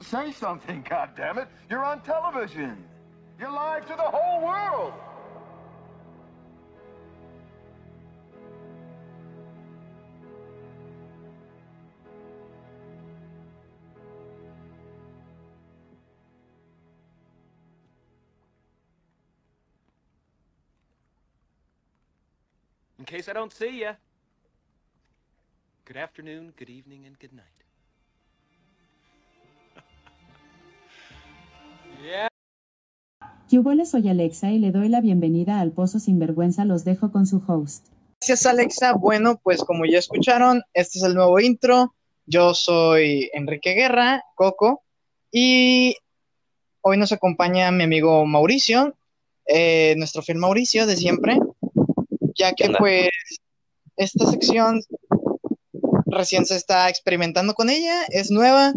Say something, goddammit. You're on television. You're live to the whole world. In case I don't see you, good afternoon, good evening, and good night. Yeah. Yubole soy Alexa y le doy la bienvenida al Pozo Sinvergüenza. Los dejo con su host. Gracias Alexa. Bueno, pues como ya escucharon, este es el nuevo intro. Yo soy Enrique Guerra, Coco, y hoy nos acompaña mi amigo Mauricio, eh, nuestro fiel Mauricio de siempre, ya que pues esta sección recién se está experimentando con ella, es nueva,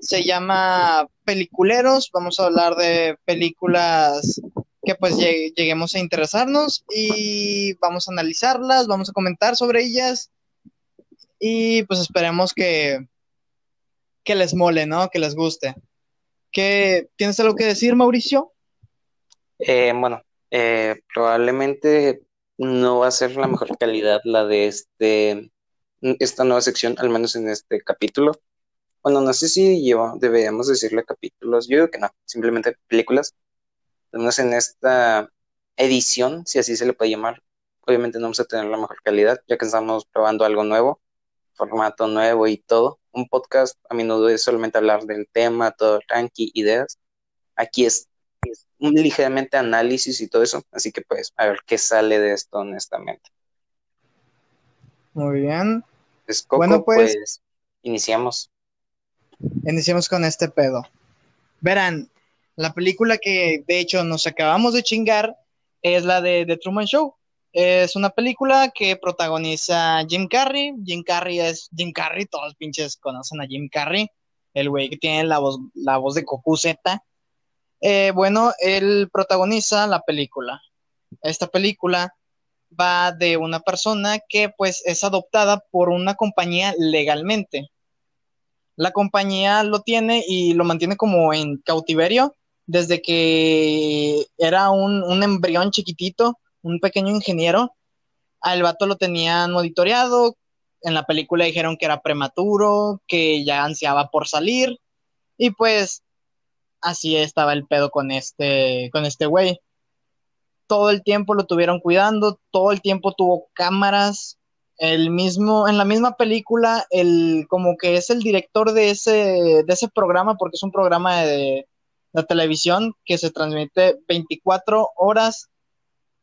se llama Peliculeros, vamos a hablar de películas que pues lleg- lleguemos a interesarnos y vamos a analizarlas, vamos a comentar sobre ellas y pues esperemos que, que les mole, ¿no? Que les guste. ¿Qué, ¿Tienes algo que decir, Mauricio? Eh, bueno, eh, probablemente no va a ser la mejor calidad la de este, esta nueva sección, al menos en este capítulo. Bueno, no sé si lleva, deberíamos decirle capítulos, yo digo que no, simplemente películas. Menos en esta edición, si así se le puede llamar, obviamente no vamos a tener la mejor calidad, ya que estamos probando algo nuevo, formato nuevo y todo. Un podcast a menudo es solamente hablar del tema, todo tranqui, ideas. Aquí es es un ligeramente análisis y todo eso, así que pues a ver qué sale de esto honestamente. Muy bien, Pues, Coco, Bueno, pues- pues iniciamos. Iniciemos con este pedo. Verán, la película que de hecho nos acabamos de chingar es la de The Truman Show. Es una película que protagoniza Jim Carrey. Jim Carrey es Jim Carrey, todos pinches conocen a Jim Carrey, el güey que tiene la voz, la voz de Goku. Eh, bueno, él protagoniza la película. Esta película va de una persona que pues es adoptada por una compañía legalmente. La compañía lo tiene y lo mantiene como en cautiverio desde que era un, un embrión chiquitito, un pequeño ingeniero. Al vato lo tenían monitoreado. En la película dijeron que era prematuro, que ya ansiaba por salir. Y pues así estaba el pedo con este, con este güey. Todo el tiempo lo tuvieron cuidando, todo el tiempo tuvo cámaras. El mismo, en la misma película, el, como que es el director de ese, de ese programa, porque es un programa de, de televisión que se transmite 24 horas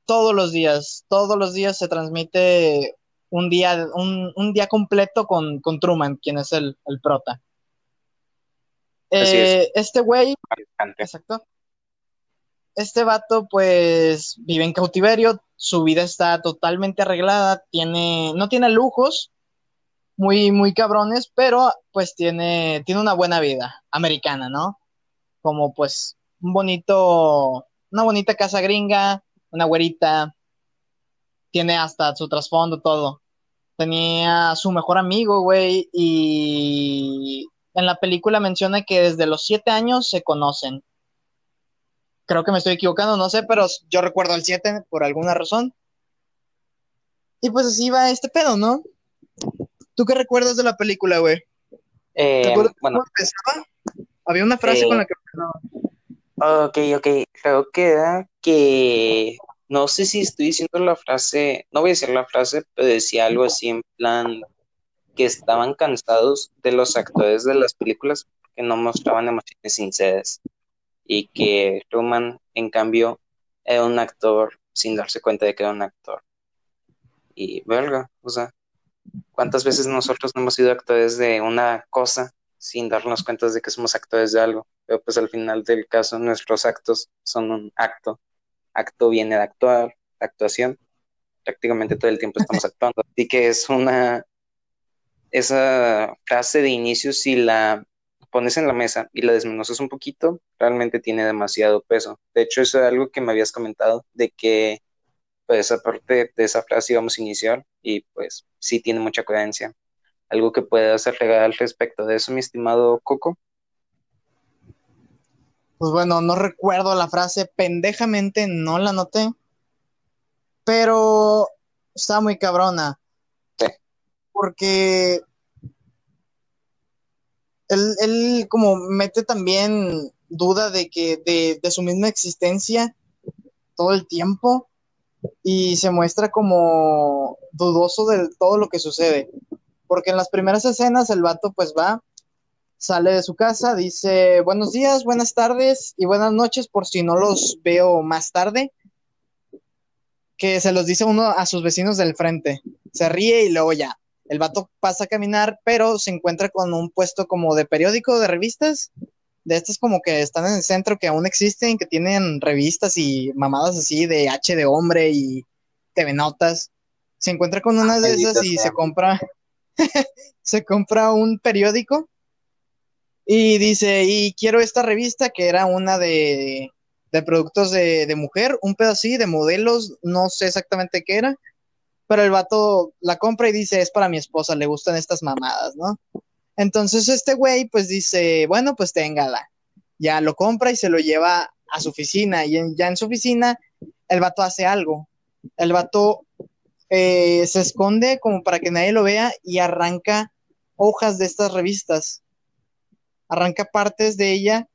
todos los días. Todos los días se transmite un día, un, un día completo con, con Truman, quien es el, el prota. Es. Eh, este güey. Exacto. Este vato, pues, vive en cautiverio, su vida está totalmente arreglada, tiene, no tiene lujos, muy, muy cabrones, pero pues tiene, tiene una buena vida americana, ¿no? Como pues un bonito, una bonita casa gringa, una güerita, tiene hasta su trasfondo, todo. Tenía su mejor amigo, güey, y en la película menciona que desde los siete años se conocen creo que me estoy equivocando, no sé, pero yo recuerdo el 7 por alguna razón. Y pues así va este pedo, ¿no? ¿Tú qué recuerdas de la película, güey? ¿Te Eh, acuerdas bueno, cómo empezaba? Había una frase Eh, con la que empezaba. ok, ok, creo que era que, no sé si estoy diciendo la frase, no voy a decir la frase, pero decía algo así en plan que estaban cansados de los actores de las películas que no mostraban emociones sinceras y que Truman, en cambio, era un actor sin darse cuenta de que era un actor. Y verga, o sea, ¿cuántas veces nosotros no hemos sido actores de una cosa sin darnos cuenta de que somos actores de algo? Pero pues al final del caso nuestros actos son un acto. Acto viene de actuar, actuación. Prácticamente todo el tiempo estamos actuando. Así que es una, esa frase de inicio, si la pones en la mesa y la desmenuzas un poquito, realmente tiene demasiado peso. De hecho, eso es algo que me habías comentado, de que pues aparte de esa frase íbamos a iniciar y pues sí tiene mucha coherencia. ¿Algo que puedas agregar al respecto de eso, mi estimado Coco? pues bueno, no recuerdo la frase, pendejamente no la noté, pero está muy cabrona. Sí. Porque él, él como mete también duda de que de, su misma existencia todo el tiempo y se muestra como dudoso de todo lo que sucede. Porque en las primeras escenas el vato pues va, sale de su casa, dice buenos días, buenas tardes y buenas noches por si no los veo más tarde. Que se los dice uno a sus vecinos del frente. Se ríe y luego ya. El vato pasa a caminar, pero se encuentra con un puesto como de periódico, de revistas, de estos como que están en el centro, que aún existen, que tienen revistas y mamadas así de H de hombre y TV Notas. Se encuentra con una de esas y se compra, se compra un periódico y dice, y quiero esta revista que era una de, de productos de, de mujer, un pedo así, de modelos, no sé exactamente qué era, pero el vato la compra y dice, es para mi esposa, le gustan estas mamadas, ¿no? Entonces este güey pues dice, bueno, pues téngala. Ya lo compra y se lo lleva a su oficina y en- ya en su oficina el vato hace algo. El vato eh, se esconde como para que nadie lo vea y arranca hojas de estas revistas. Arranca partes de ella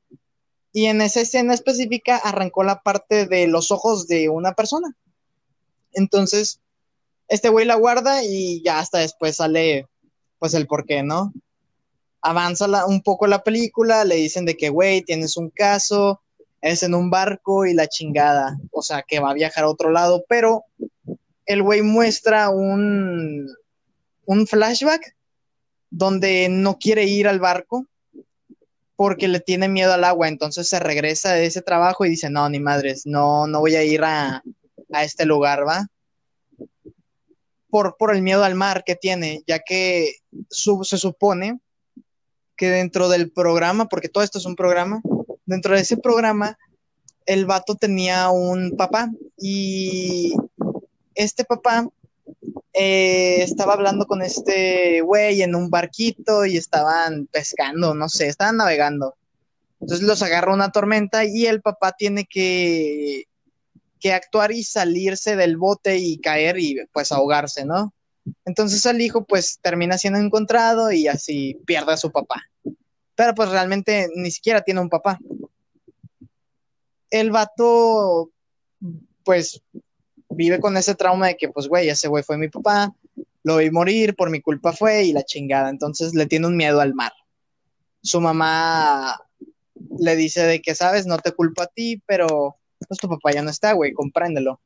y en esa escena específica arrancó la parte de los ojos de una persona. Entonces, este güey la guarda y ya hasta después sale pues el por qué, ¿no? avanza un poco la película, le dicen de que, güey, tienes un caso, es en un barco y la chingada, o sea, que va a viajar a otro lado, pero el güey muestra un, un flashback donde no quiere ir al barco porque le tiene miedo al agua, entonces se regresa de ese trabajo y dice, no, ni madres, no, no voy a ir a, a este lugar, ¿va? Por, por el miedo al mar que tiene, ya que se supone que dentro del programa, porque todo esto es un programa, dentro de ese programa, el vato tenía un papá y este papá eh, estaba hablando con este güey en un barquito y estaban pescando, no sé, estaban navegando. Entonces los agarra una tormenta y el papá tiene que, que actuar y salirse del bote y caer y pues ahogarse, ¿no? Entonces el hijo pues termina siendo encontrado y así pierde a su papá. Pero pues realmente ni siquiera tiene un papá. El vato pues vive con ese trauma de que pues güey, ese güey fue mi papá, lo vi morir, por mi culpa fue y la chingada. Entonces le tiene un miedo al mar. Su mamá le dice de que sabes, no te culpo a ti, pero pues tu papá ya no está, güey, compréndelo.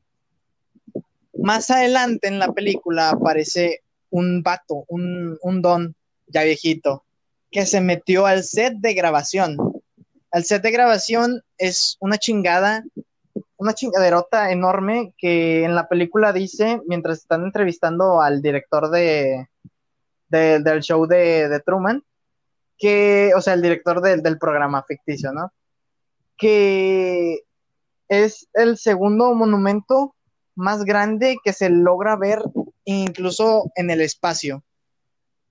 Más adelante en la película aparece un vato, un, un don ya viejito, que se metió al set de grabación. El set de grabación es una chingada, una chingaderota enorme que en la película dice, mientras están entrevistando al director de, de- del show de, Truman, que, o sea, el director del programa ficticio, ¿no? Que es el segundo monumento más grande que se logra ver incluso en el espacio.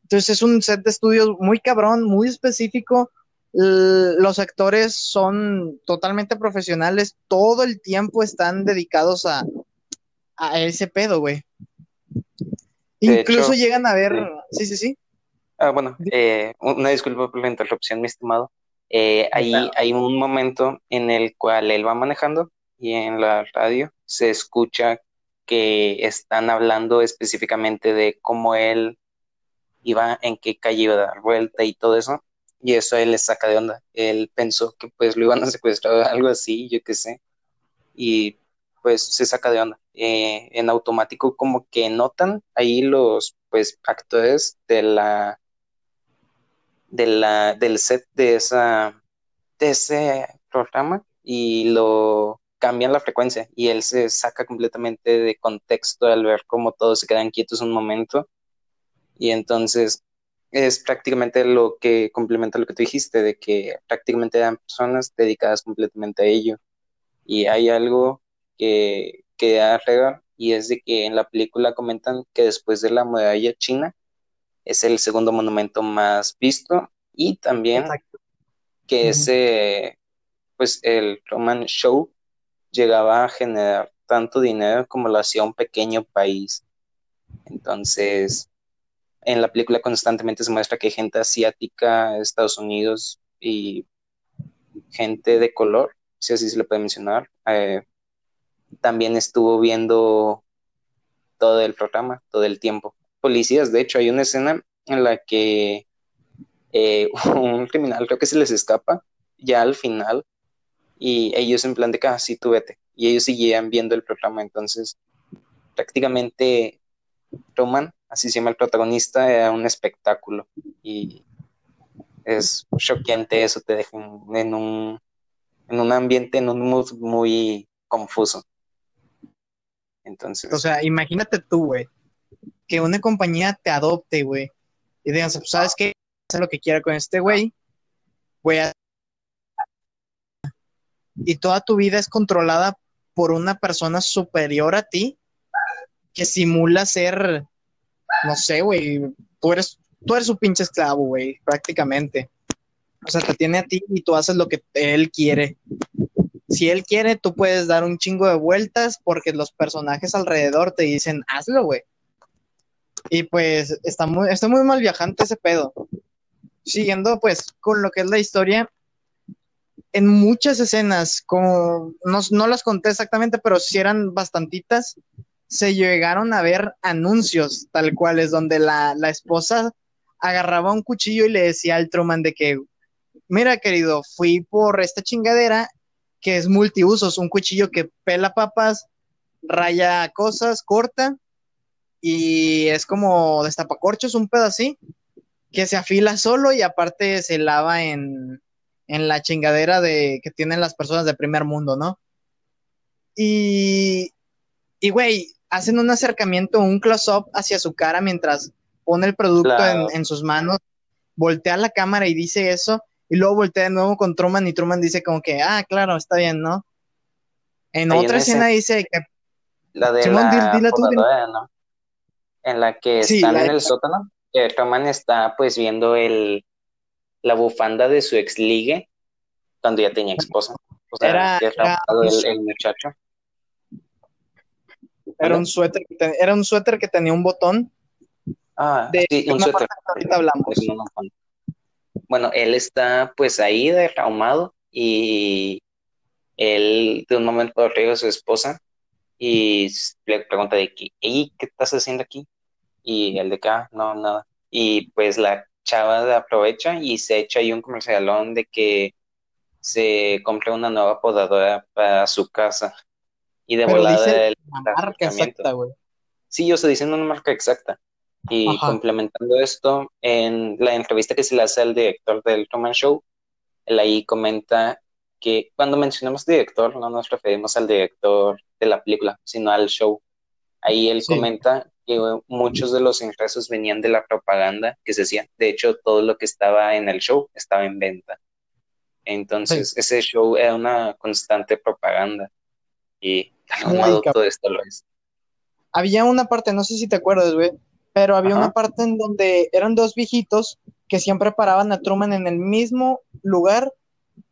Entonces es un set de estudios muy cabrón, muy específico. L- los actores son totalmente profesionales, todo el tiempo están dedicados a, a ese pedo, güey. Incluso hecho, llegan a ver, sí, sí, sí. Ah, bueno, eh, una disculpa por la interrupción, mi estimado. Eh, ahí Claro. hay un momento en el cual él va manejando y en la radio se escucha que están hablando específicamente de cómo él iba, en qué calle iba a dar vuelta y todo eso. Y eso a él le saca de onda. Él pensó que pues lo iban a secuestrar o algo así, yo qué sé. Y pues se saca de onda. Eh, en automático como que notan ahí los pues actores de la de la, del set de, esa, de ese programa y lo cambian la frecuencia y él se saca completamente de contexto al ver cómo todos se quedan quietos un momento. Y entonces es prácticamente lo que complementa lo que tú dijiste de que prácticamente eran personas dedicadas completamente a ello. Y hay algo que, que agrega y es de que en la película comentan que después de la muralla china es el segundo monumento más visto y también Exacto. que ese pues el Truman Show llegaba a generar tanto dinero como lo hacía un pequeño país. Entonces, en la película constantemente se muestra que hay gente asiática, Estados Unidos y gente de color, si así se le puede mencionar, eh, también estuvo viendo todo el programa, todo el tiempo. Policías, de hecho, hay una escena en la que eh, un criminal creo que se les escapa ya al final y ellos en plan de ah, sí, tú vete. Y ellos seguían viendo el programa, entonces prácticamente Roman, así se llama el protagonista, era un espectáculo y es choqueante eso, te deja en un, en un ambiente, en un mood muy confuso. Entonces. O sea, imagínate tú, güey, que una compañía te adopte, güey, y digas, pues, ¿sabes qué? Haz lo que quiera con este güey, voy a. Y toda tu vida es controlada por una persona superior a ti que simula ser, no sé, güey, tú eres, tú eres su pinche esclavo, güey, prácticamente. O sea, te tiene a ti y tú haces lo que él quiere si él quiere, tú puedes dar un chingo de vueltas porque los personajes alrededor te dicen, hazlo, güey. Y pues está muy, está muy mal viajante ese pedo. Siguiendo pues con lo que es la historia, en muchas escenas, como no, las conté exactamente, pero si eran bastantitas, se llegaron a ver anuncios tal cuales donde la, la esposa agarraba un cuchillo y le decía al Truman de que, mira querido, fui por esta chingadera que es multiusos, un cuchillo que pela papas, raya cosas, corta, y es como destapacorchos, un pedo así, que se afila solo y aparte se lava en, en la chingadera de, que tienen las personas de primer mundo, ¿no? Y, y güey, hacen un acercamiento, un close-up hacia su cara mientras pone el producto en, en, sus manos, voltea la cámara y dice eso, y luego voltea de nuevo con Truman y Truman dice como que, ah, claro, está bien, ¿no? En otra escena dice que... La de la ¿no? En la que están en el sótano, que Truman está pues viendo el la bufanda de su ex ligue cuando ya tenía esposa. O sea, era, que era el, el, muchacho. Era un suéter, era un suéter que tenía un botón. Ah, de sí, un suéter. ahorita hablamos. Bueno, él está pues ahí derramado y él de un momento arriba a su esposa y le pregunta de que, ¿qué estás haciendo aquí? Y él de acá, no, nada. Y pues la chava aprovecha y se echa ahí un comercialón de que se compra una nueva podadora para su casa. Y de volada el marca exacta, güey. Sí, yo estoy diciendo una marca exacta. Y complementando esto, en la entrevista que se le hace al director del Truman Show, él ahí comenta que cuando mencionamos director no nos referimos al director de la película, sino al show. Ahí él comenta que muchos de los ingresos venían de la propaganda que se hacía. De hecho, todo lo que estaba en el show estaba en venta. Entonces, ese show era una constante propaganda. Y todo esto lo es. Había una parte, no sé si te acuerdas, güey, pero había una parte en donde eran dos viejitos que siempre paraban a Truman en el mismo lugar.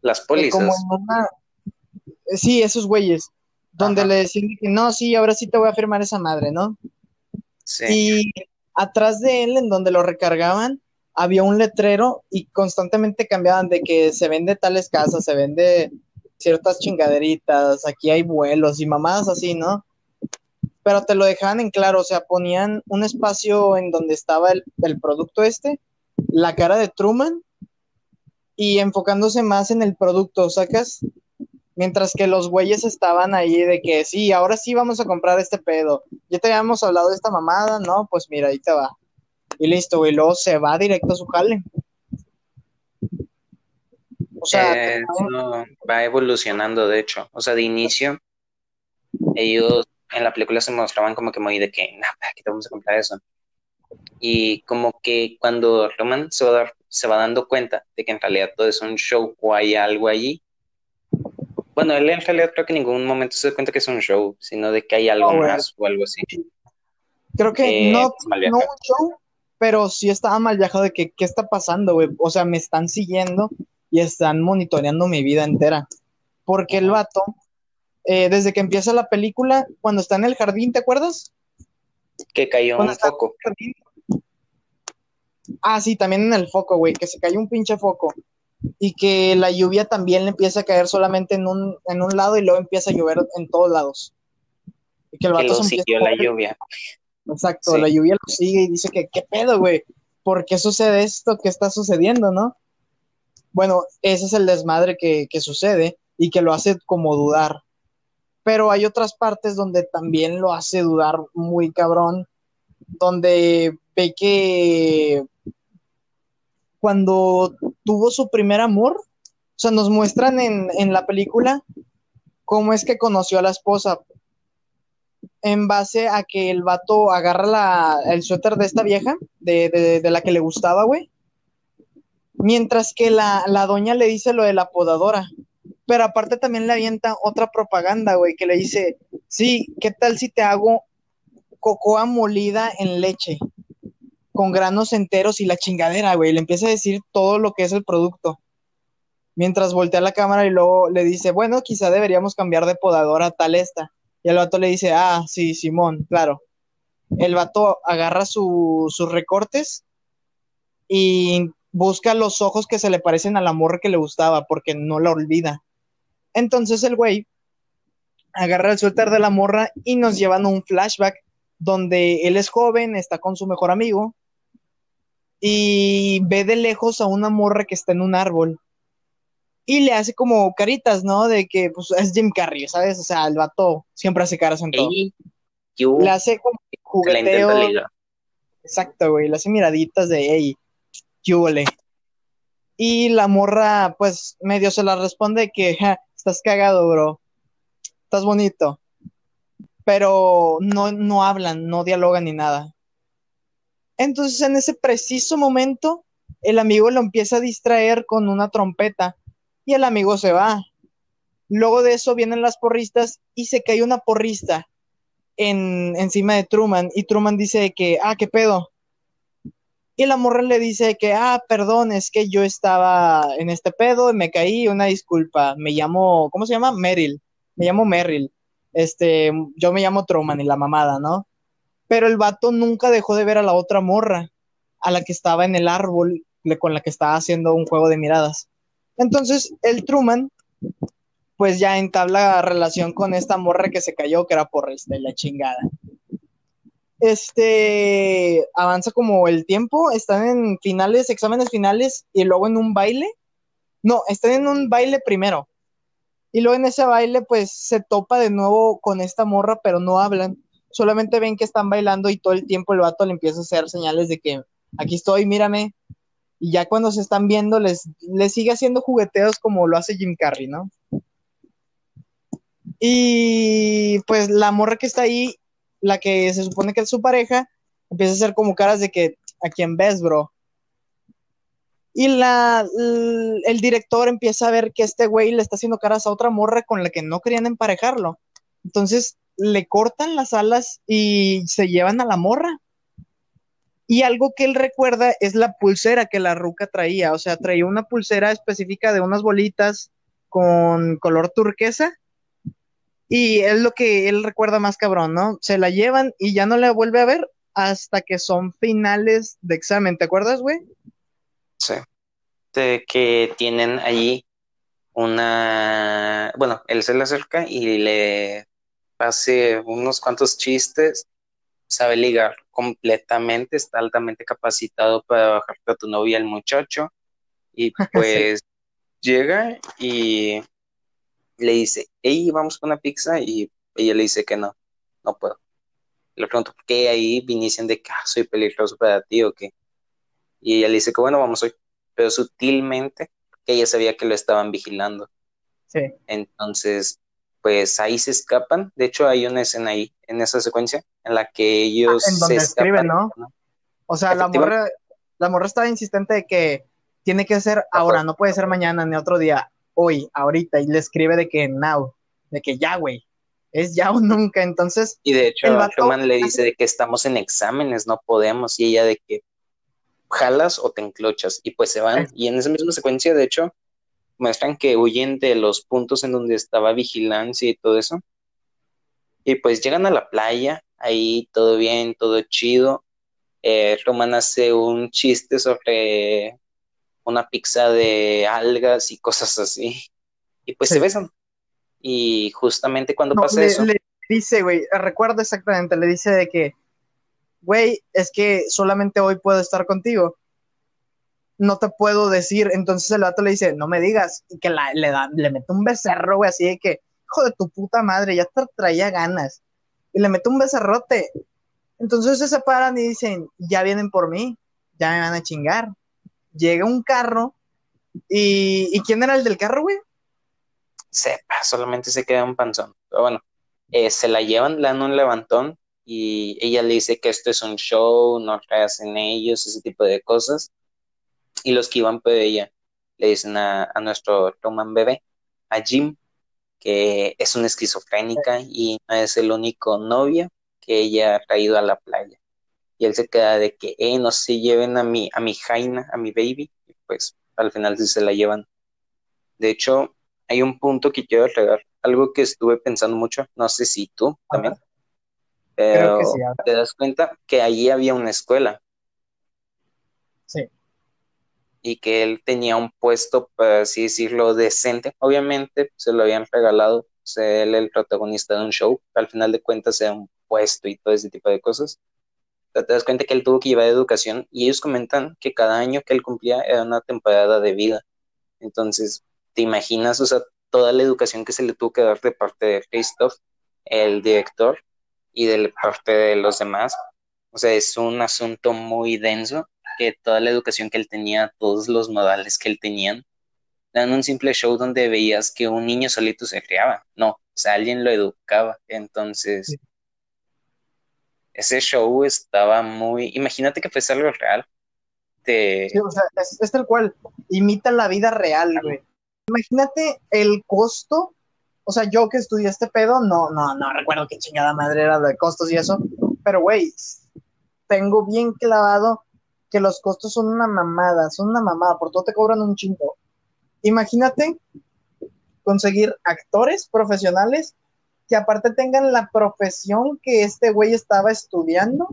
Las pólizas. Como eh, Sí, esos güeyes. Donde le decían que no, sí, ahora sí te voy a firmar esa madre, ¿no? Sí. Y atrás de él, en donde lo recargaban, había un letrero y constantemente cambiaban de que se vende tales casas, se vende ciertas chingaderitas, aquí hay vuelos y mamadas así, ¿no? pero te lo dejaban en claro, o sea, ponían un espacio en donde estaba el, producto este, la cara de Truman y enfocándose más en el producto, ¿sacas? Mientras que los güeyes estaban ahí de que sí, ahora sí vamos a comprar este pedo. Ya te habíamos hablado de esta mamada, ¿no? Pues mira, ahí te va. Y listo, güey, luego se va directo a su jale. O sea, eh, va evolucionando, de hecho. O sea, de inicio, ellos en la película se mostraban como que muy de que, no, ¿para qué te vamos a comprar eso? Y como que cuando Roman se va, se va dando cuenta de que en realidad todo es un show o hay algo allí, bueno, él en realidad creo que en ningún momento se da cuenta que es un show, sino de que hay algo más o algo así. Creo que eh, no, no un show, pero sí estaba mal viajado de que qué está pasando, güey. O sea, me están siguiendo y están monitoreando mi vida entera. porque el vato, eh, desde que empieza la película, cuando está en el jardín, ¿te acuerdas? Que cayó Cuando un foco. jardín. Ah, sí, también en el foco, güey, que se cayó un pinche foco. Y que la lluvia también le empieza a caer solamente en un, en un lado y luego empieza a llover en todos lados. Y que el Que lo siguió la lluvia. Exacto, Sí. la lluvia lo sigue y dice que, ¿qué pedo, güey? ¿Por qué sucede esto? ¿Qué está sucediendo, no? Bueno, ese es el desmadre que, que sucede y que lo hace como dudar. Pero hay otras partes donde también lo hace dudar muy cabrón, donde ve que cuando tuvo su primer amor, o sea, nos muestran en, en la película cómo es que conoció a la esposa, en base a que el vato agarra la, el suéter de esta vieja, de, de- de la que le gustaba, güey. Mientras que la, la doña le dice lo de la podadora. Pero aparte también le avienta otra propaganda, güey, que le dice, sí, ¿qué tal si te hago cocoa molida en leche? Con granos enteros y la chingadera, güey. Le empieza a decir todo lo que es el producto. Mientras voltea la cámara y luego le dice, bueno, quizá deberíamos cambiar de podadora tal esta. Y el vato le dice, ah, sí, Simón, claro. El vato agarra su- sus recortes y busca los ojos que se le parecen a la morra que le gustaba, porque no la olvida. Entonces el güey agarra el suéter de la morra y nos llevan a un flashback donde él es joven, está con su mejor amigo y ve de lejos a una morra que está en un árbol y le hace como caritas, ¿no? De que pues es Jim Carrey, ¿sabes? O sea, el vato siempre hace caras en todo. Yo Le hace como la jugueteo. Exacto, güey. Le hace miraditas de, hey, ¿qué huele? Y la morra, pues, medio se la responde que, "Ja, estás cagado, bro. Estás bonito. Pero no, no hablan, no dialogan ni nada. Entonces, en ese preciso momento, el amigo lo empieza a distraer con una trompeta y el amigo se va. Luego de eso vienen las porristas y se cae una porrista en, encima de Truman y Truman dice que, ah, qué pedo. Y la morra le dice que, ah, perdón, es que yo estaba en este pedo y me caí, una disculpa. Me llamo, ¿cómo se llama? Meryl. Me llamo Merrill. Este, yo me llamo Truman y la mamada, ¿no? Pero el vato nunca dejó de ver a la otra morra, a la que estaba en el árbol, con la que estaba haciendo un juego de miradas. Entonces, el Truman, pues ya entabla relación con esta morra que se cayó, que era porrista y la chingada. Este avanza como el tiempo, están en finales, exámenes finales y luego en un baile. No, están en un baile primero. Y luego en ese baile, pues se topa de nuevo con esta morra, pero no hablan. Solamente ven que están bailando y todo el tiempo el vato le empieza a hacer señales de que aquí estoy, mírame. Y ya cuando se están viendo, les, les sigue haciendo jugueteos como lo hace Jim Carrey, ¿no? Y pues la morra que está ahí, la que se supone que es su pareja, empieza a hacer como caras de que a quién ves, bro. Y la, el director empieza a ver que este güey le está haciendo caras a otra morra con la que no querían emparejarlo. Entonces le cortan las alas y se llevan a la morra. Y algo que él recuerda es la pulsera que la ruca traía. O sea, traía una pulsera específica de unas bolitas con color turquesa. Y es lo que él recuerda más cabrón, ¿no? Se la llevan y ya no la vuelve a ver hasta que son finales de examen. ¿Te acuerdas, güey? Sí. De que tienen allí una, bueno, él se le acerca y le hace unos cuantos chistes, sabe ligar completamente, está altamente capacitado para bajarte a tu novia el muchacho y pues llega y le dice, hey, vamos con una pizza y ella le dice que no, no puedo. Le pregunto, ¿por qué ahí vinician de que ah, soy peligroso para ti o qué? Y ella le dice que bueno, vamos hoy, pero sutilmente, que ella sabía que lo estaban vigilando. Sí. Entonces, pues ahí se escapan. De hecho, hay una escena ahí, en esa secuencia, en la que ellos Ah, en donde se escapan. escriben, ¿no? O sea, la morra, la morra estaba insistente de que tiene que ser ahora, no puede ser mañana ni otro día, hoy, ahorita, y le escribe de que now, de que ya, güey, es ya o nunca. Entonces, Y de hecho, Truman le dice de que estamos en exámenes, no podemos, y ella de que jalas o te enclochas, y pues se van. Y en esa misma secuencia, de hecho, muestran que huyen de los puntos en donde estaba vigilancia y todo eso. Y pues llegan a la playa, ahí todo bien, todo chido. Eh, Roman hace un chiste sobre una pizza de algas y cosas así. Y pues se besan. Y justamente cuando pasa eso. Le dice, güey, recuerdo exactamente, le dice de que, güey, es que solamente hoy puedo estar contigo. No te puedo decir. Entonces el vato le dice, no me digas. Y que le, da, le mete un becerro, güey, así de que, hijo de tu puta madre, ya te traía ganas. Y le mete un becerrote. Entonces se separan y dicen, ya vienen por mí, ya me van a chingar. Llega un carro. ¿Y, ¿y quién era el del carro, güey? Sepa, solamente se queda un panzón. Pero bueno, eh, se la llevan, le dan un levantón y ella le dice que esto es un show, no hacen ellos, ese tipo de cosas. Y los que iban por ella le dicen a, nuestro Roman bebé, a Jim, que es una esquizofrénica y no es el único novio que ella ha traído a la playa. Y él se queda de que, eh, no se lleven a mi, a mi Jaina, a mi baby. Pues al final sí se la llevan. De hecho, hay un punto que quiero agregar, algo que estuve pensando mucho, no sé si tú también, pero te das cuenta que allí había una escuela. Sí. Y que él tenía un puesto, por así decirlo, decente. Obviamente se lo habían regalado, ser él el protagonista de un show, al final de cuentas sea un puesto y todo ese tipo de cosas. te das cuenta que él tuvo que llevar educación y ellos comentan que cada año que él cumplía era una temporada de vida. Entonces, ¿te imaginas, o sea, toda la educación que se le tuvo que dar de parte de Christoph, el director, y de parte de los demás? O sea, es un asunto muy denso que toda la educación que él tenía, todos los modales que él tenía, dan un simple show donde veías que un niño solito se criaba. No, o sea, alguien lo educaba. Entonces, ese show estaba muy. Imagínate que fuese algo real. Sí, o sea, es, tal cual. Imita la vida real, güey. Imagínate el costo. O sea, yo que estudié este pedo, no, no, no recuerdo qué chingada madre era de costos y eso. Pero, güey, tengo bien clavado que los costos son una mamada, son una mamada, por todo te cobran un chingo. Imagínate conseguir actores profesionales que aparte tengan la profesión que este güey estaba estudiando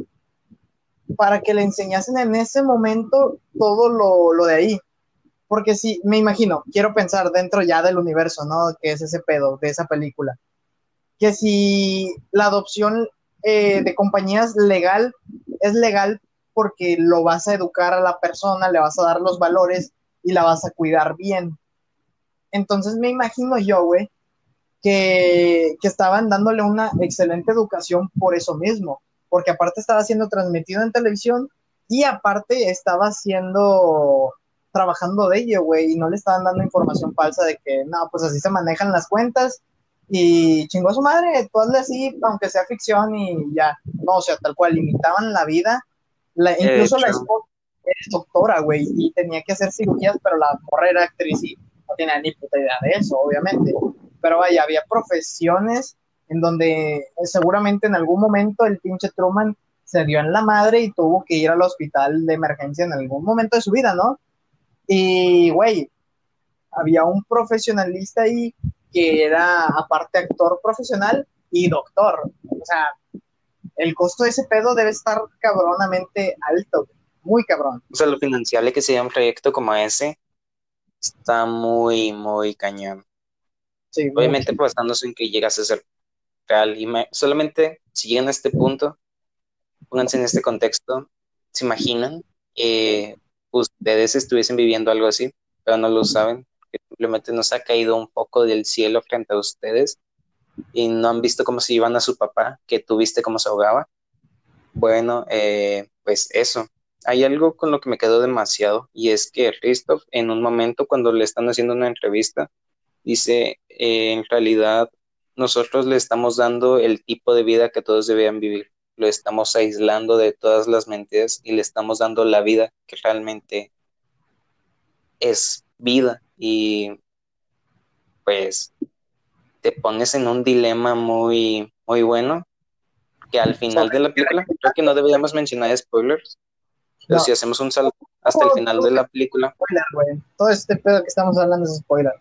para que le enseñasen en ese momento todo lo, de ahí. Porque si, me imagino, quiero pensar dentro ya del universo, ¿no? Que es ese pedo de esa película. Que si la adopción eh, de compañías legal es legal porque lo vas a educar a la persona, le vas a dar los valores y la vas a cuidar bien. Entonces me imagino yo, güey, que, que estaban dándole una excelente educación por eso mismo, porque aparte estaba siendo transmitido en televisión y aparte estaba siendo trabajando de ello, güey, y no le estaban dando información falsa de que, no, pues así se manejan las cuentas y chingó a su madre, tú hazle así, aunque sea ficción y ya, no, o sea, tal cual, limitaban la vida, la, incluso la esposa es doctora, güey, y tenía que hacer cirugías, pero la morra era actriz y no tenía ni puta idea de eso, obviamente, pero vaya, había profesiones en donde eh, seguramente en algún momento el pinche Truman se dio en la madre y tuvo que ir al hospital de emergencia en algún momento de su vida, ¿no? Y, güey, había un profesionalista ahí que era aparte actor profesional y doctor. O sea, el costo de ese pedo debe estar cabronamente alto, muy cabrón. O sea, lo financiable que sea un proyecto como ese está muy, muy cañón. Sí, Obviamente basándose en que llegas a ser real. Y solamente si llegan a este punto, pónganse en este contexto, se imaginan que ustedes estuviesen viviendo algo así, pero no lo saben, que simplemente nos ha caído un poco del cielo frente a ustedes y no han visto cómo se iban a su papá, que tuviste cómo se ahogaba. Bueno, eh, pues eso. Hay algo con lo que me quedó demasiado y es que Christoph en un momento cuando le están haciendo una entrevista dice, eh, en realidad nosotros le estamos dando el tipo de vida que todos debían vivir. Lo estamos aislando de todas las mentiras y le estamos dando la vida que realmente es vida. Y pues te pones en un dilema muy, muy bueno. Que al final de la película, creo que no deberíamos mencionar spoilers. Pero si hacemos un salto hasta el final de la película. Spoiler. Todo este pedo que estamos hablando es spoiler.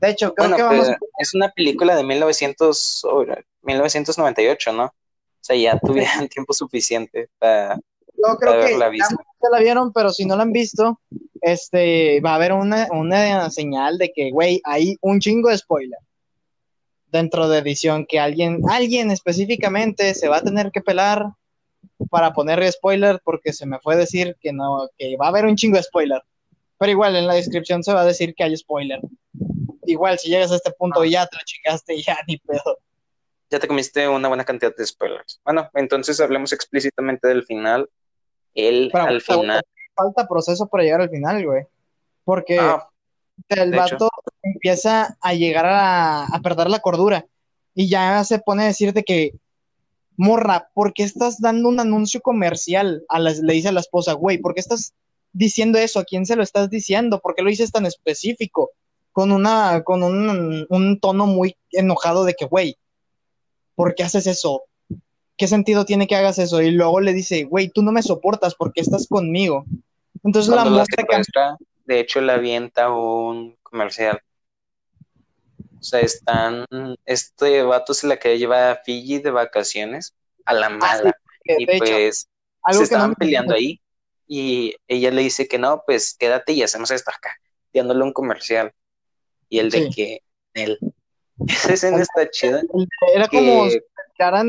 De hecho, creo Bueno, que vamos pero es una película de 1900, o- 1998, ¿no? O sea, ya tuvieran tiempo suficiente para, Yo creo para que haberla ya visto. muchos la vieron, pero si no la han visto, este, va a haber una, una señal de que, güey, hay un chingo de spoiler dentro de edición que alguien, alguien específicamente se va a tener que pelar para poner spoiler porque se me fue decir que no, que va a haber un chingo de spoiler. Pero igual en la descripción se va a decir que hay spoiler. Igual si llegas a este punto y ya te lo chingaste, ya ni pedo. Ya te comiste una buena cantidad de spoilers. Bueno, entonces hablemos explícitamente del final. Pero, al final. falta proceso para llegar al final, güey. Porque Ah, el vato empieza a llegar a, a perder la cordura y ya se pone a decirte que, morra, ¿por qué estás dando un anuncio comercial? A la- le dice a la esposa, güey, ¿por qué estás diciendo eso? ¿A quién se lo estás diciendo? ¿Por qué lo dices tan específico? Con, una, con un, un tono muy enojado de que, güey, ¿por qué haces eso? ¿Qué sentido tiene que hagas eso? Y luego le dice, güey, tú no me soportas porque estás conmigo. Entonces la cuando la secuestra, de hecho, le avienta un comercial. O sea, están. Este vato se la quería llevar a Fiji de vacaciones a la mala. que, y hecho, pues se no estaban peleando ahí. Y ella le dice que no, pues quédate y hacemos esto acá, dándole un comercial. Y el de que él. Esa escena está chida. Era como si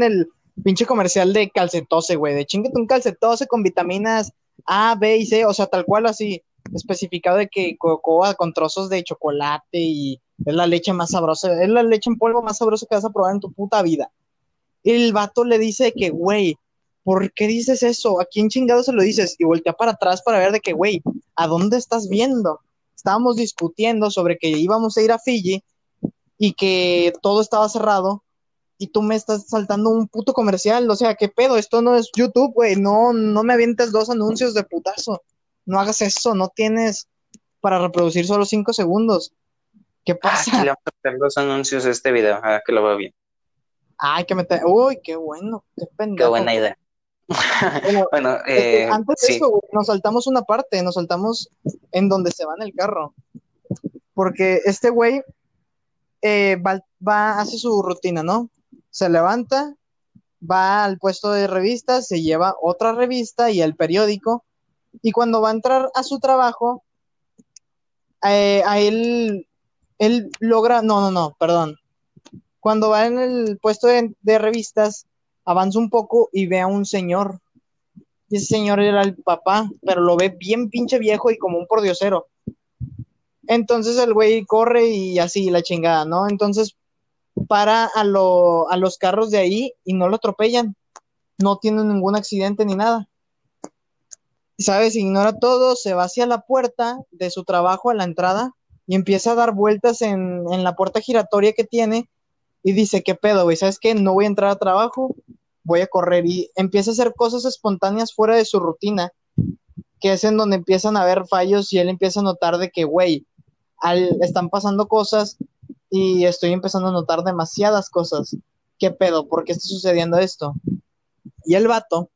el pinche comercial de calcetose, güey, de chingate un calcetose con vitaminas A, B y C, o sea, tal cual así, especificado de que cocoa con trozos de chocolate y es la leche más sabrosa, es la leche en polvo más sabrosa que vas a probar en tu puta vida. Y el vato le dice que, güey, ¿por qué dices eso? ¿A quién chingado se lo dices? Y voltea para atrás para ver de que, güey, ¿a dónde estás viendo? Estábamos discutiendo sobre que íbamos a ir a Fiji y que todo estaba cerrado y tú me estás saltando un puto comercial, o sea, ¿qué pedo? Esto no es YouTube, güey, no, no me avientes dos anuncios de putazo, no hagas eso, no tienes para reproducir solo cinco segundos. ¿Qué ah, pasa? aquí le vamos a meter los anuncios a este video, ah, que lo veo bien. Ay, que meter, uy, qué bueno, qué pendejo. Qué buena idea. Bueno, bueno, Este, eh, antes de sí. eso, güey, nos saltamos una parte, nos saltamos en donde se va en el carro. Porque este güey eh, va, hace su rutina, ¿no? Se levanta, va al puesto de revistas, se lleva otra revista y el periódico. Y cuando va a entrar a su trabajo, eh, a él, él logra, no, no, no, perdón. Cuando va en el puesto de, de revistas, avanza un poco y ve a un señor y ese señor era el papá, pero lo ve bien pinche viejo y como un pordiosero. Entonces el güey corre y así la chingada, ¿no? Entonces para a, lo- a los carros de ahí y no lo atropellan. No tiene ningún accidente ni nada. ¿Sabes? Ignora todo, se va hacia la puerta de su trabajo a la entrada y empieza a dar vueltas en, en la puerta giratoria que tiene y dice, ¿qué pedo, güey? ¿Sabes qué? No voy a entrar a trabajo, voy a correr y empieza a hacer cosas espontáneas fuera de su rutina, que es en donde empiezan a haber fallos y él empieza a notar de que, güey, al- están pasando cosas y estoy empezando a notar demasiadas cosas. ¿Qué pedo? ¿Por qué está sucediendo esto? Y el vato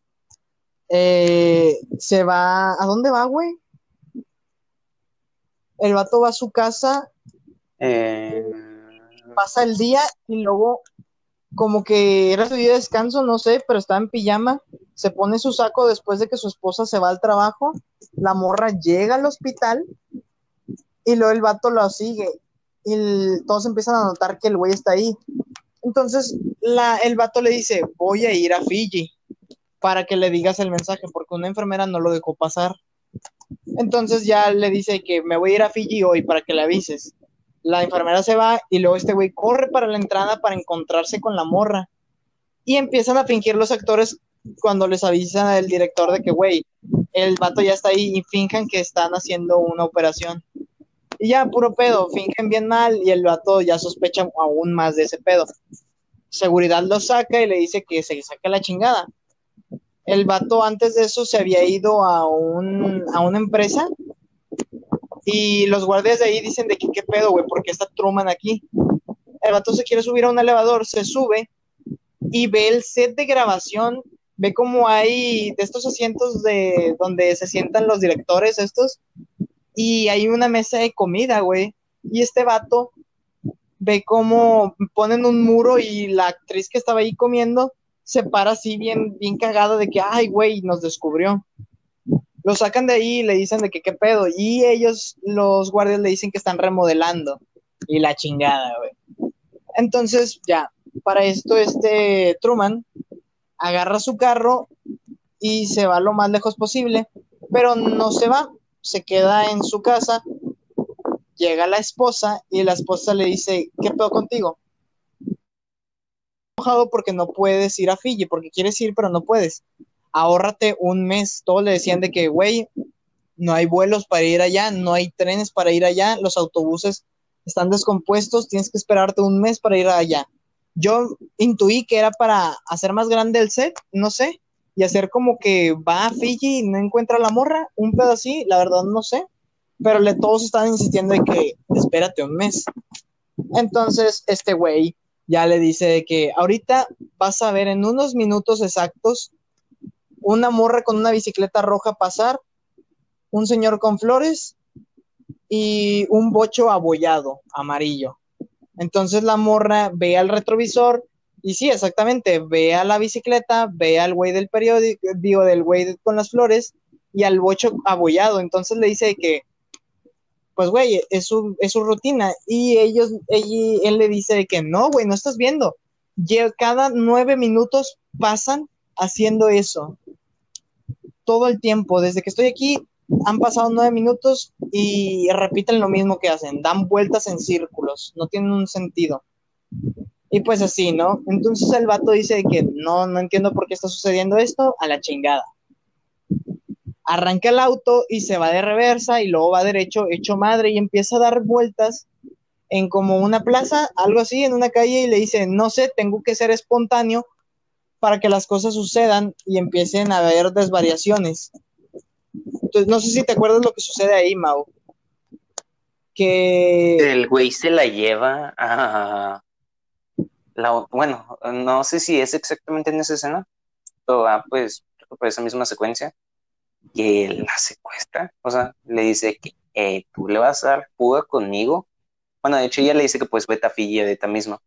eh, se va, ¿a dónde va, güey? El vato va a su casa Eh, pasa el día y luego como que era su día de descanso, no sé, pero está en pijama, se pone su saco después de que su esposa se va al trabajo, la morra llega al hospital y luego el vato lo sigue y todos empiezan a notar que el güey está ahí. Entonces el vato le dice, voy a ir a Fiji para que le digas el mensaje, porque una enfermera no lo dejó pasar. Entonces ya le dice que me voy a ir a Fiji hoy para que le avises la enfermera se va y luego este güey corre para la entrada para encontrarse con la morra. Y empiezan a fingir los actores cuando les avisa el director de que, güey, el vato ya está ahí y finjan que están haciendo una operación. Y ya, puro pedo, fingen bien mal y el vato ya sospecha aún más de ese pedo. Seguridad lo saca y le dice que se saque la chingada. El vato antes de eso se había ido a, un, a una empresa y los guardias de ahí dicen de que qué pedo, güey, porque está Truman aquí. El vato se quiere subir a un elevador, se sube y ve el set de grabación ve como hay de estos asientos de donde se sientan los directores estos y hay una mesa de comida, güey. Y este vato ve como ponen un muro y la actriz que estaba ahí comiendo se para así bien, bien cagada de que, ay, güey, nos descubrió. Lo sacan de ahí y le dicen de que qué pedo. Y ellos, los guardias, le dicen que están remodelando. Y la chingada, güey. Entonces, ya, para esto, este Truman agarra su carro y se va lo más lejos posible, pero no se va, se queda en su casa, llega la esposa y la esposa le dice, ¿qué pedo contigo? Porque no puedes ir a Fiji, porque quieres ir, pero no puedes. Ahórrate un mes. Todos le decían de que, güey, no hay vuelos para ir allá, no hay trenes para ir allá, los autobuses están descompuestos, tienes que esperarte un mes para ir allá. Yo intuí que era para hacer más grande el set, no sé, y hacer como que va a Fiji y no encuentra la morra, un pedo así, la verdad no sé, pero le, todos están insistiendo de que espérate un mes. Entonces, este güey ya le dice de que ahorita vas a ver en unos minutos exactos una morra con una bicicleta roja pasar, un señor con flores y un bocho abollado, amarillo. Entonces la morra ve al retrovisor y sí, exactamente, ve a la bicicleta, ve al güey del periódico, digo, del güey con las flores y al bocho abollado. Entonces le dice que, pues güey, es su, es su rutina. Y ellos, él le dice que no, güey, no estás viendo. Cada nueve minutos pasan haciendo eso. Todo el tiempo, desde que estoy aquí, han pasado nueve minutos y repiten lo mismo que hacen, dan vueltas en círculos, no tienen un sentido. Y pues así, ¿no? Entonces el vato dice que no, no entiendo por qué está sucediendo esto, a la chingada. Arranca el auto y se va de reversa y luego va derecho, hecho madre, y empieza a dar vueltas en como una plaza, algo así, en una calle, y le dice, no sé, tengo que ser espontáneo para que las cosas sucedan y empiecen a haber desvariaciones. Entonces, no sé si te acuerdas lo que sucede ahí, Mau. Que. El güey se la lleva a. La, bueno, no sé si es exactamente en esa escena, pero va pues por esa misma secuencia, que la secuestra, o sea, le dice que eh, tú le vas a dar fuga conmigo. Bueno, de hecho ella le dice que pues vete a Fiji ahorita mismo.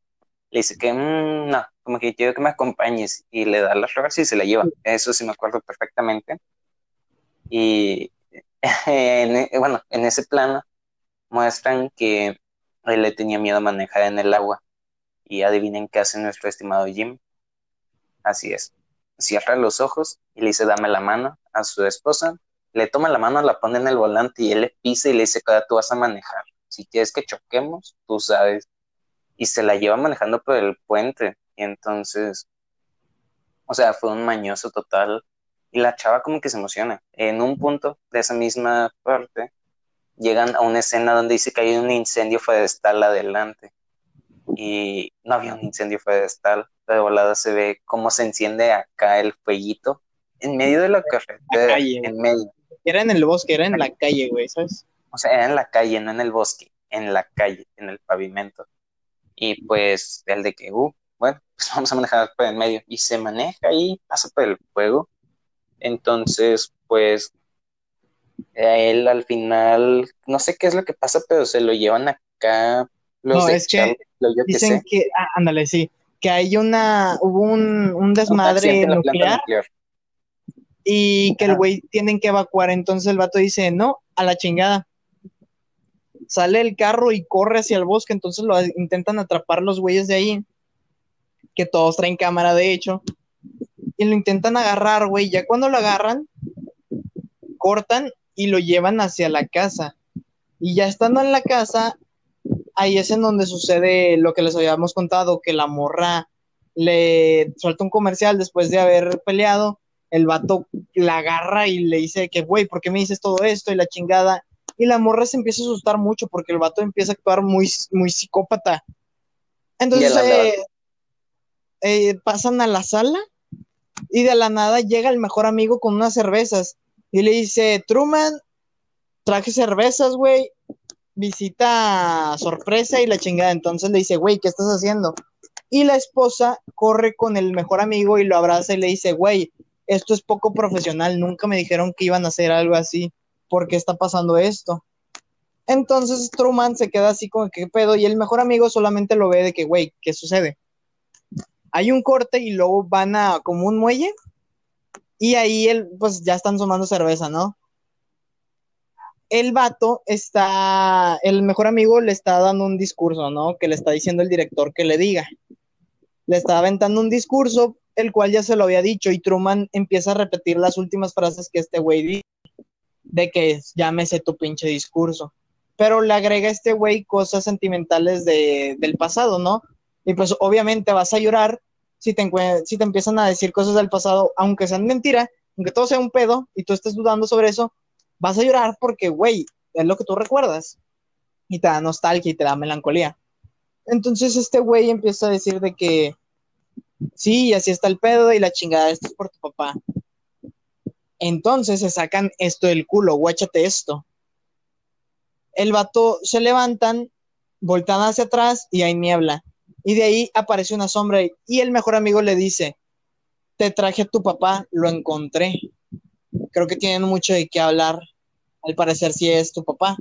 Le dice que mm, no, como que quiero que me acompañes y le da las flores y se la lleva. Eso sí me acuerdo perfectamente. Y e, bueno, en ese plano muestran que él le tenía miedo a manejar en el agua. Y adivinen qué hace nuestro estimado Jim. Así es. Cierra los ojos y le dice dame la mano a su esposa. Le toma la mano, la pone en el volante y él le pisa y le dice, cada tú vas a manejar. Si quieres que choquemos, tú sabes. Y se la lleva manejando por el puente. Y entonces, o sea, fue un mañoso total y la chava como que se emociona. En un punto de esa misma parte, llegan a una escena donde dice que hay un incendio forestal adelante. Y no había un incendio forestal. De volada se ve cómo se enciende acá el fueguito en medio de la carretera. en medio. Era en el bosque, era en la calle, güey, ¿sabes? O sea, era en la calle, no en el bosque, en la calle, en el pavimento. Y pues el de que, uh, bueno, pues vamos a manejar por el medio. Y se maneja ahí, pasa por el fuego entonces, pues, a él al final, no sé qué es lo que pasa, pero se lo llevan acá. No, es que dicen que, ah, ándale, sí, que hay una, hubo un, desmadre nuclear, y que el güey tienen que evacuar, entonces el vato dice, no, a la chingada. Sale el carro y corre hacia el bosque, entonces lo intentan atrapar los güeyes de ahí, que todos traen cámara de hecho, y lo intentan agarrar, güey. Ya cuando lo agarran, cortan y lo llevan hacia la casa. Y ya estando en la casa, ahí es en donde sucede lo que les habíamos contado, que la morra le suelta un comercial después de haber peleado, el vato la agarra y le dice que, güey, ¿por qué me dices todo esto? Y la chingada. Y la morra se empieza a asustar mucho porque el vato empieza a actuar muy, muy psicópata. Entonces eh, eh, pasan a la sala y de la nada llega el mejor amigo con unas cervezas y le dice, Truman, traje cervezas, güey, visita sorpresa y la chingada. Entonces le dice, güey, ¿qué estás haciendo? Y la esposa corre con el mejor amigo y lo abraza y le dice, güey, esto es poco profesional, nunca me dijeron que iban a hacer algo así, ¿por qué está pasando esto? Entonces Truman se queda así como que pedo y el mejor amigo solamente lo ve de que, güey, ¿qué sucede? Hay un corte y luego van a como un muelle y ahí él, pues ya están tomando cerveza, ¿no? El vato está, el mejor amigo le está dando un discurso, ¿no? Que le está diciendo el director que le diga. Le está aventando un discurso, el cual ya se lo había dicho, y Truman empieza a repetir las últimas frases que este güey dice, de que llámese tu pinche discurso pero le agrega este güey cosas sentimentales de, del pasado, ¿no? Y pues obviamente vas a llorar si te, si te empiezan a decir cosas del pasado, aunque sean mentira, aunque todo sea un pedo y tú estés dudando sobre eso, vas a llorar porque, güey, es lo que tú recuerdas. Y te da nostalgia y te da melancolía. Entonces este güey empieza a decir de que, sí, así está el pedo y la chingada, esto es por tu papá. Entonces se sacan esto del culo, guáchate esto el vato se levantan, voltan hacia atrás y hay niebla. Y de ahí aparece una sombra y el mejor amigo le dice, te traje a tu papá, lo encontré. Creo que tienen mucho de qué hablar, al parecer si es tu papá.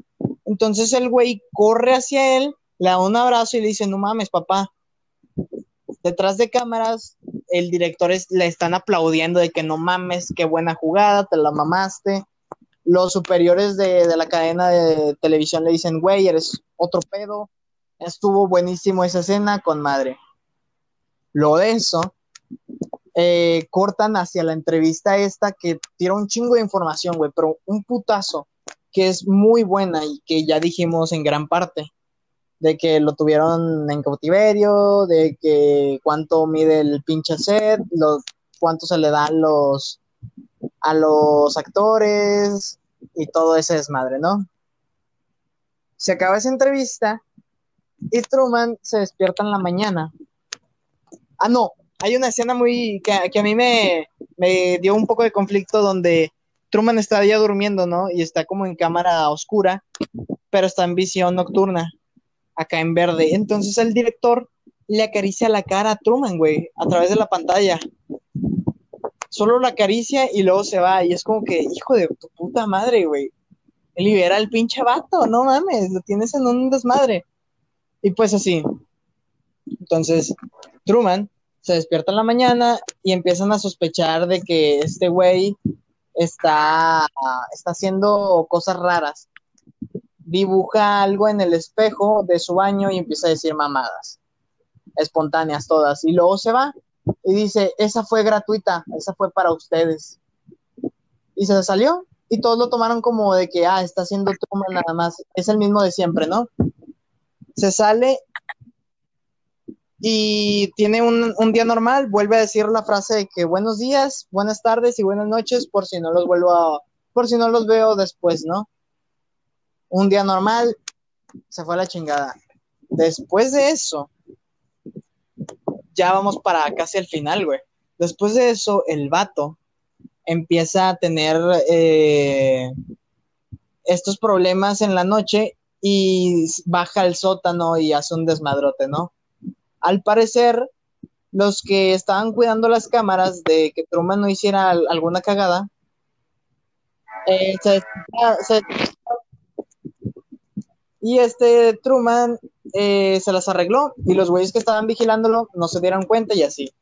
Entonces el güey corre hacia él, le da un abrazo y le dice, no mames, papá. Detrás de cámaras, el director le están aplaudiendo de que no mames, qué buena jugada, te la mamaste los superiores de, la cadena de televisión le dicen, güey, eres otro pedo, estuvo buenísimo esa escena con madre. Lo de eso, eh, cortan hacia la entrevista esta que tira un chingo de información, güey, pero un putazo que es muy buena y que ya dijimos en gran parte, de que lo tuvieron en cautiverio, de que cuánto mide el pinche set, los, cuánto se le dan los a los actores, y todo ese desmadre, ¿no? Se acaba esa entrevista y Truman se despierta en la mañana. Ah, no, hay una escena muy que, a mí me, me, dio un poco de conflicto donde Truman está ya durmiendo, ¿no? Y está como en cámara oscura, pero está en visión nocturna, acá en verde. Entonces el director le acaricia la cara a Truman, güey, a través de la pantalla solo la acaricia y luego se va. Y es como que, hijo de tu puta madre, güey. Libera al pinche vato, no mames, lo tienes en un desmadre. Y pues así. Entonces, Truman se despierta en la mañana y empiezan a sospechar de que este güey está, está haciendo cosas raras. Dibuja algo en el espejo de su baño y empieza a decir mamadas. Espontáneas todas. Y luego se va y dice, esa fue gratuita, esa fue para ustedes. Y se salió y todos lo tomaron como de que, ah, está haciendo Truman nada más, es el mismo de siempre, ¿no? Se sale y tiene un, un, día normal, vuelve a decir la frase de que buenos días, buenas tardes y buenas noches por si no los vuelvo a, por si no los veo después, ¿no? Un día normal, se fue a la chingada. Después de eso, ya vamos para casi el final, güey. Después de eso, el vato empieza a tener eh, estos problemas en la noche y baja al sótano y hace un desmadrote, ¿no? Al parecer, los que estaban cuidando las cámaras de que Truman no hiciera alguna cagada, eh, y este Truman eh, se las arregló y los güeyes que estaban vigilándolo no se dieron cuenta y así.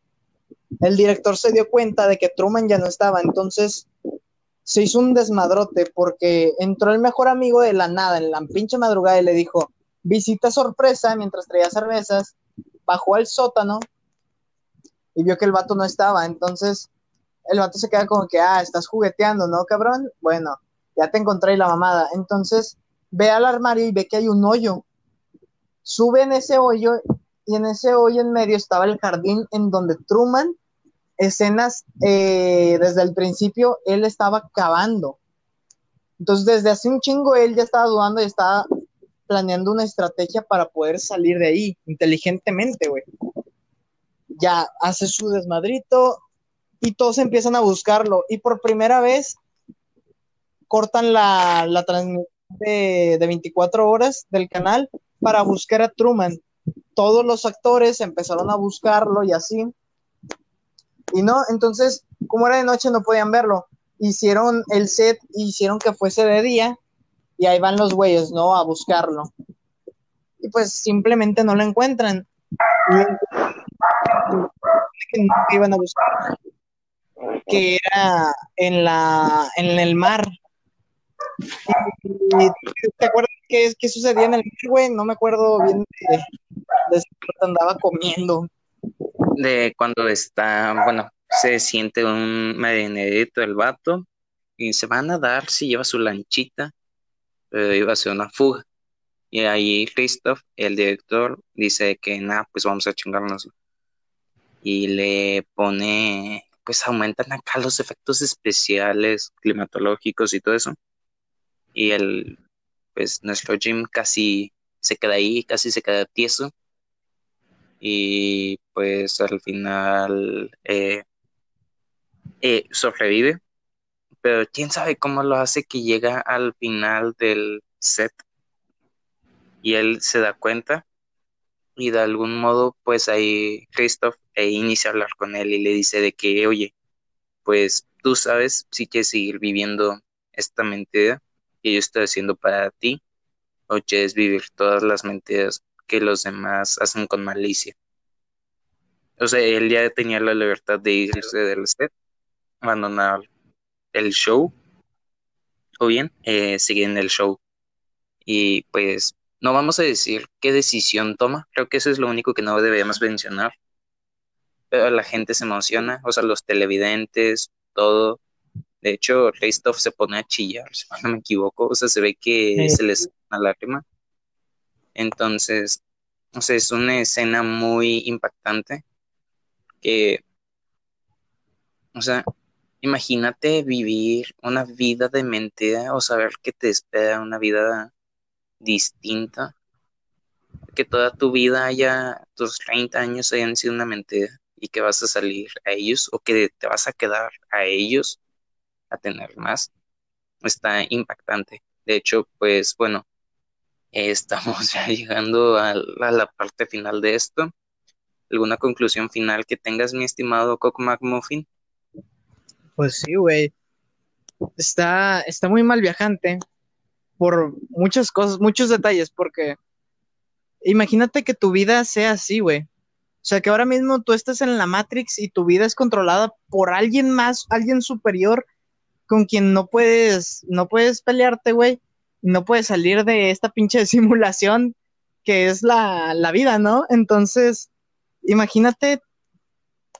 El director se dio cuenta de que Truman ya no estaba, entonces se hizo un desmadrote porque entró el mejor amigo de la nada en la pinche madrugada y le dijo, visita sorpresa mientras traía cervezas, bajó al sótano y vio que el vato no estaba, entonces el vato se queda como que, ah, estás jugueteando, ¿no, cabrón? Bueno, ya te encontré la mamada. Entonces ve al armario y ve que hay un hoyo sube en ese hoyo y en ese hoyo en medio estaba el jardín en donde Truman, escenas eh, desde el principio, él estaba cavando. Entonces, desde hace un chingo él ya estaba dudando y estaba planeando una estrategia para poder salir de ahí inteligentemente, güey. Ya hace su desmadrito y todos empiezan a buscarlo. Y por primera vez cortan la, la transmisión de, de 24 horas del canal para buscar a Truman. Todos los actores empezaron a buscarlo y así. Y no, entonces como era de noche no podían verlo. Hicieron el set, hicieron que fuese de día y ahí van los güeyes, ¿no? A buscarlo. Y pues simplemente no lo encuentran. Que no iban a buscar. Que era en la en el mar. ¿Te acuerdas qué, qué sucedía en el mar, güey? No me acuerdo bien de, de si andaba comiendo. De cuando está, bueno, se siente un marinerito el vato y se va a nadar, se lleva su lanchita, pero iba a hacer una fuga. Y ahí Christoph, el director, dice que nada, pues vamos a chingarnos. Y le pone, pues aumentan acá los efectos especiales, climatológicos y todo eso. Y el, pues nuestro Jim casi se queda ahí, casi se queda tieso. Y pues al final eh, eh, sobrevive. Pero quién sabe cómo lo hace que llega al final del set y él se da cuenta y de algún modo pues ahí Christoph e inicia a hablar con él y le dice de que oye pues tú sabes si quieres seguir viviendo esta mentira que yo estoy haciendo para ti o quieres vivir todas las mentiras que los demás hacen con malicia o sea él ya tenía la libertad de irse del set abandonar el show o bien eh, seguir en el show y pues no vamos a decir qué decisión toma, creo que eso es lo único que no deberíamos mencionar. Pero la gente se emociona, o sea, los televidentes, todo. De hecho, Christoph se pone a chillar, si no me equivoco, o sea, se ve que Sí. se les una lágrima. Entonces, o sea, es una escena muy impactante que, o sea, imagínate vivir una vida de mentira o saber que te espera una vida distinta, que toda tu vida haya, tus 30 años hayan sido una mentira y que vas a salir a ellos o que te vas a quedar a ellos a tener más, está impactante. De hecho, pues bueno, estamos ya llegando a la, a la parte final de esto. ¿Alguna conclusión final que tengas, mi estimado Coco McMuffin? Pues sí, güey. Está, está muy mal viajante por muchas cosas, muchos detalles, porque imagínate que tu vida sea así, güey. O sea, que ahora mismo tú estés en la Matrix y tu vida es controlada por alguien más, alguien superior con quien no puedes, no puedes pelearte, güey. No puedes salir de esta pinche simulación que es la, la vida, ¿no? Entonces, imagínate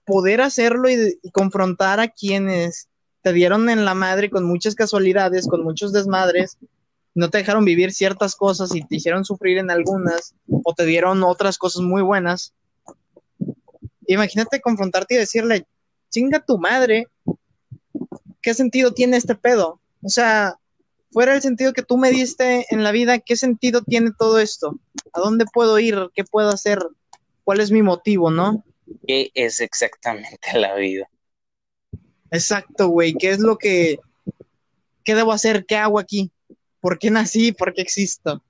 poder hacerlo y, confrontar a quienes te dieron en la madre con muchas casualidades, con muchos desmadres, no te dejaron vivir ciertas cosas y te hicieron sufrir en algunas, o te dieron otras cosas muy buenas. Imagínate confrontarte y decirle, chinga tu madre, ¿qué sentido tiene este pedo? O sea, fuera el sentido que tú me diste en la vida, ¿qué sentido tiene todo esto? ¿A dónde puedo ir? ¿Qué puedo hacer? ¿Cuál es mi motivo, no? ¿Qué es exactamente la vida? Exacto, güey. ¿Qué es lo que... ¿Qué debo hacer? ¿Qué hago aquí? ¿Por qué nací? ¿Por qué existo?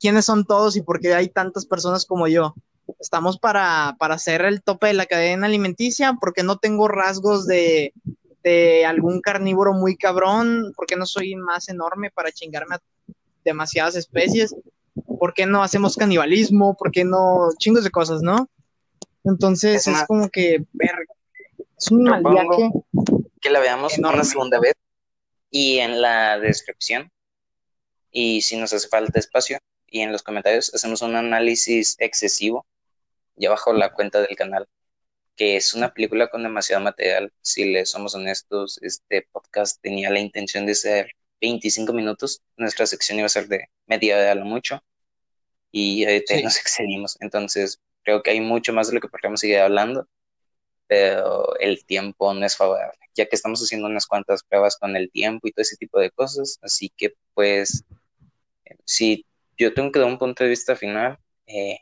¿Quiénes son todos y por qué hay tantas personas como yo? ¿Estamos para, para el tope de la cadena alimenticia? ¿Porque no tengo rasgos de, de algún carnívoro muy cabrón? ¿Por qué no soy más enorme para chingarme a demasiadas especies? ¿Por qué no hacemos canibalismo? ¿Por qué no? Chingos de cosas, ¿no? Entonces Es como que, verga, es un mal viaje. que la veamos Enorme. una segunda vez y en la descripción y si nos hace falta espacio y en los comentarios hacemos un análisis excesivo ya bajo la cuenta del canal que es una película con demasiado material si le somos honestos este podcast tenía la intención de ser 25 minutos nuestra sección iba a ser de media hora a lo mucho y ahorita Sí. nos excedimos entonces creo que hay mucho más de lo que podríamos seguir hablando pero el tiempo no es favorable, ya que estamos haciendo unas cuantas pruebas con el tiempo y todo ese tipo de cosas, así que pues eh, si yo tengo que dar un punto de vista final, eh,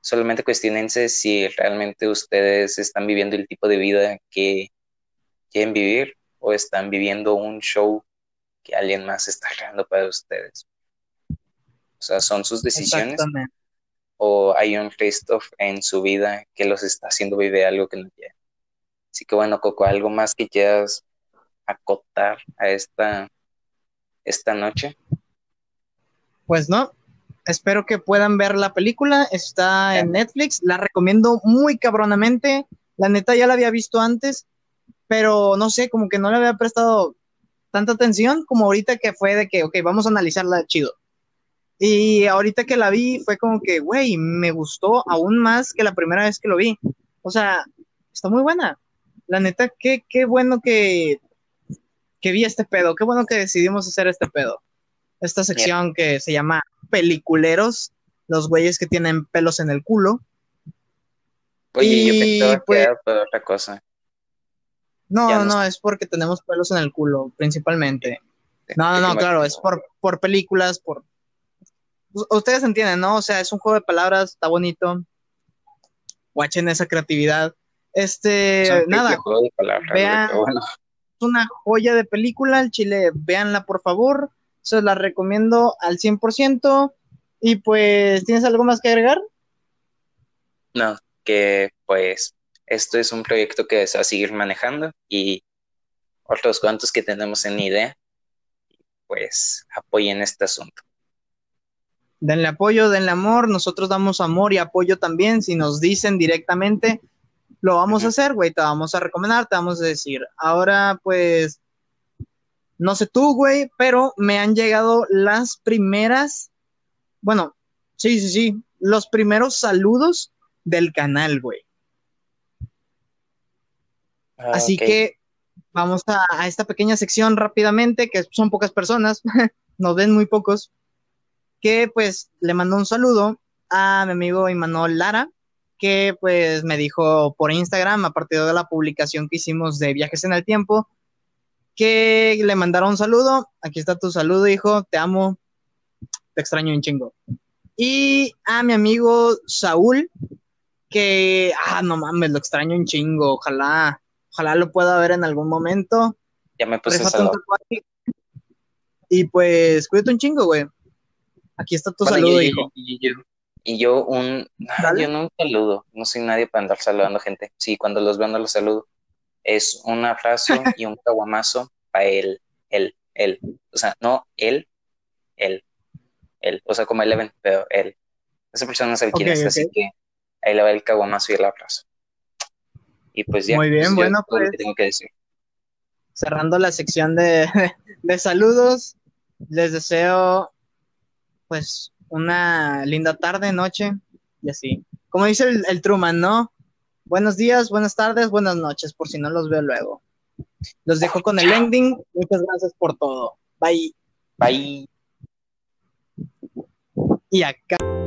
solamente cuestionense si realmente ustedes están viviendo el tipo de vida que quieren vivir o están viviendo un show que alguien más está creando para ustedes. O sea, son sus decisiones Exactamente. O hay un Christoph en su vida que los está haciendo vivir algo que no quieren. Así que bueno, Coco, ¿algo más que quieras acotar a esta, esta noche? Pues no, espero que puedan ver la película, está en Netflix, la recomiendo muy cabronamente, la neta ya la había visto antes, pero no sé, como que no le había prestado tanta atención como ahorita que fue de que, ok, vamos a analizarla chido. Y ahorita que la vi fue como que, güey, me gustó aún más que la primera vez que lo vi. O sea, está muy buena. La neta, qué, qué bueno que, que vi este pedo, qué bueno que decidimos hacer este pedo. Esta sección que se llama Peliculeros, los güeyes que tienen pelos en el culo. Oye, yo Y, pensaba que pues- era por otra cosa. No, no, no es porque tenemos pelos en el culo, principalmente. No, no, Yo no, claro, es por, por películas, por... U- Ustedes entienden, ¿no? O sea, es un juego de palabras, está bonito. Watchen esa creatividad. Este, Es un nada, juego de palabras, vean- bueno. es una joya de película, el chile, véanla por favor, se la recomiendo al 100%. Y pues, ¿tienes algo más que agregar? No, que pues esto es un proyecto que se va a seguir manejando y otros cuantos que tenemos en idea, pues apoyen este asunto. Denle apoyo, denle amor, nosotros damos amor y apoyo también, si nos dicen directamente, lo vamos a hacer, güey, te vamos a recomendar, te vamos a decir. Ahora, pues, no sé tú, güey, pero me han llegado las primeras, bueno, sí, sí, sí, los primeros saludos del canal, güey. Así Ah, Ok. que vamos a, a esta pequeña sección rápidamente, que son pocas personas, nos ven muy pocos, que pues le mandó un saludo a mi amigo Imanol Lara, que pues me dijo por Instagram, a partir de la publicación que hicimos de Viajes en el Tiempo, que le mandaron un saludo. Aquí está tu saludo, hijo, te amo, te extraño un chingo. Y a mi amigo Saúl, que, ah, no mames, lo extraño un chingo, ojalá, ojalá lo pueda ver en algún momento. Ya me puse. Y pues, cuídate un chingo, güey. Aquí está tu Bueno, saludo, yo- hijo. Y yo, y yo un, Dale. yo no un saludo, no soy nadie para andar saludando gente. Sí, cuando los veo no los saludo. Es un abrazo y un caguamazo para él, él, él. O sea, no él, él, él. O sea, como Eleven, pero él. Esa persona no sabe quién Ok, es, así que ahí le va el caguamazo y el abrazo. Y pues ya. Muy bien, pues, yo bueno, pues. que tengo que decir. Cerrando la sección de, de saludos, les deseo, pues, una linda tarde, noche y así. Como dice el, el Truman, ¿no? Buenos días, buenas tardes, buenas noches, por si no los veo luego. Los dejo con el ending. Muchas gracias por todo. Bye. Bye. Y acá.